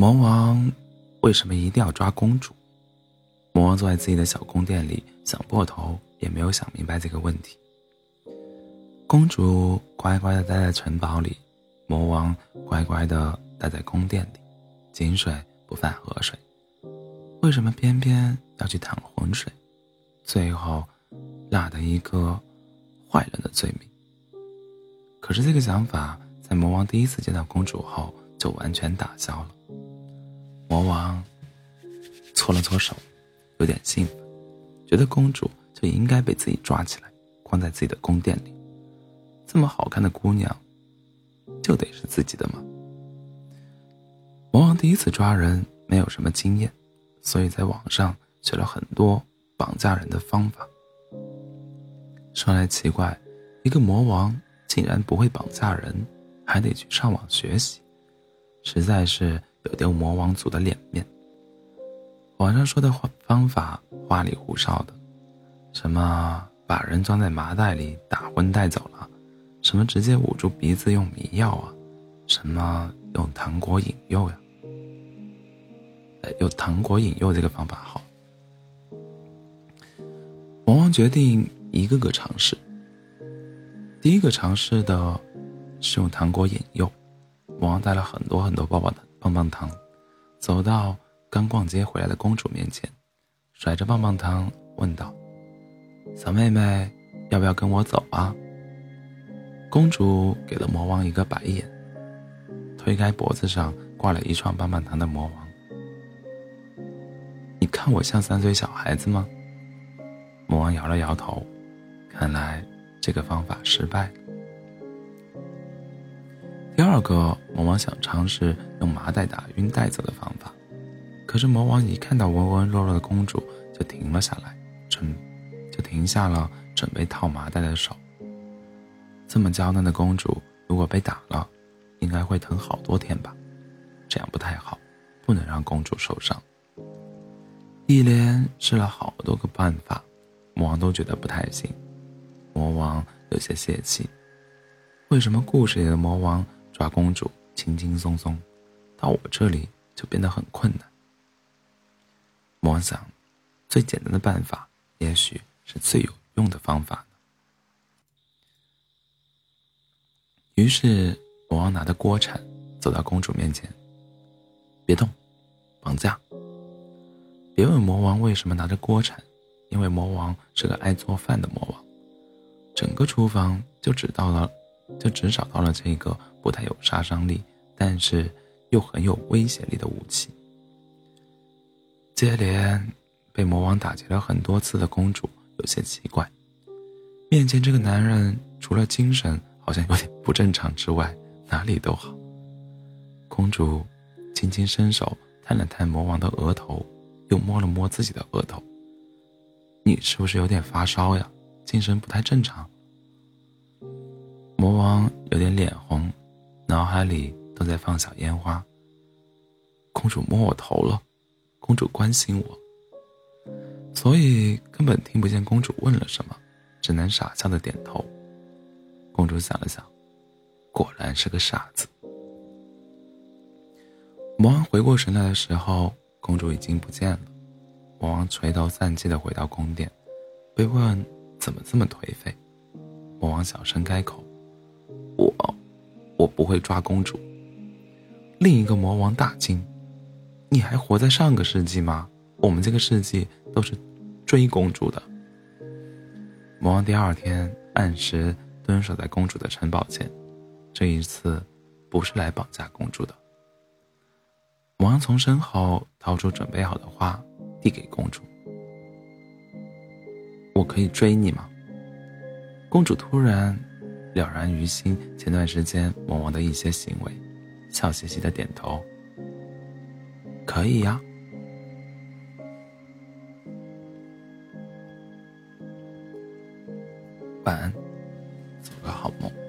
魔王为什么一定要抓公主？魔王坐在自己的小宫殿里，想破头也没有想明白这个问题。公主乖乖的待在城堡里，魔王乖乖的待在宫殿里，井水不犯河水。为什么偏偏要去淌浑水？最后落得一个坏人的罪名。可是这个想法在魔王第一次见到公主后就完全打消了。魔王搓了搓手，有点兴奋，觉得公主就应该被自己抓起来，关在自己的宫殿里。这么好看的姑娘，就得是自己的吗？魔王第一次抓人没有什么经验，所以在网上学了很多绑架人的方法。说来奇怪，一个魔王。竟然不会绑架人，还得去上网学习，实在是有丢魔王族的脸面。网上说的方方法花里胡哨的，什么把人装在麻袋里打昏带走了，什么直接捂住鼻子用迷药啊，什么用糖果引诱呀？用糖果引诱这个方法好。魔王决定一个个尝试。第一个尝试的是用糖果引诱，魔王带了很多很多棒棒糖，棒棒糖，走到刚逛街回来的公主面前，甩着棒棒糖问道：“小妹妹，要不要跟我走啊？”公主给了魔王一个白眼，推开脖子上挂了一串棒棒糖的魔王：“你看我像三岁小孩子吗？”魔王摇了摇头，看来。这个方法失败。第二个，魔王想尝试用麻袋打晕带走的方法，可是魔王一看到文文弱弱的公主，就停了下来，准就停下了准备套麻袋的手。这么娇嫩的公主，如果被打了，应该会疼好多天吧？这样不太好，不能让公主受伤。一连试了好多个办法，魔王都觉得不太行。魔王有些泄气，为什么故事里的魔王抓公主轻轻松松，到我这里就变得很困难？魔王想，最简单的办法也许是最有用的方法于是，魔王拿着锅铲走到公主面前，别动，绑架。别问魔王为什么拿着锅铲，因为魔王是个爱做饭的魔王。整个厨房就只到了，就只找到了这个不太有杀伤力，但是又很有威胁力的武器。接连被魔王打劫了很多次的公主有些奇怪，面前这个男人除了精神好像有点不正常之外，哪里都好。公主轻轻伸手探了探魔王的额头，又摸了摸自己的额头。你是不是有点发烧呀？精神不太正常。魔王有点脸红，脑海里都在放小烟花。公主摸我头了，公主关心我，所以根本听不见公主问了什么，只能傻笑的点头。公主想了想，果然是个傻子。魔王回过神来的时候，公主已经不见了。魔王垂头丧气的回到宫殿，被问。怎么这么颓废？魔王小声开口：“我，我不会抓公主。”另一个魔王大惊：“你还活在上个世纪吗？我们这个世纪都是追公主的。”魔王第二天按时蹲守在公主的城堡前，这一次不是来绑架公主的。魔王从身后掏出准备好的花，递给公主。我可以追你吗？公主突然了然于心前段时间萌萌的一些行为笑嘻嘻的点头。可以呀。晚安。做个好梦。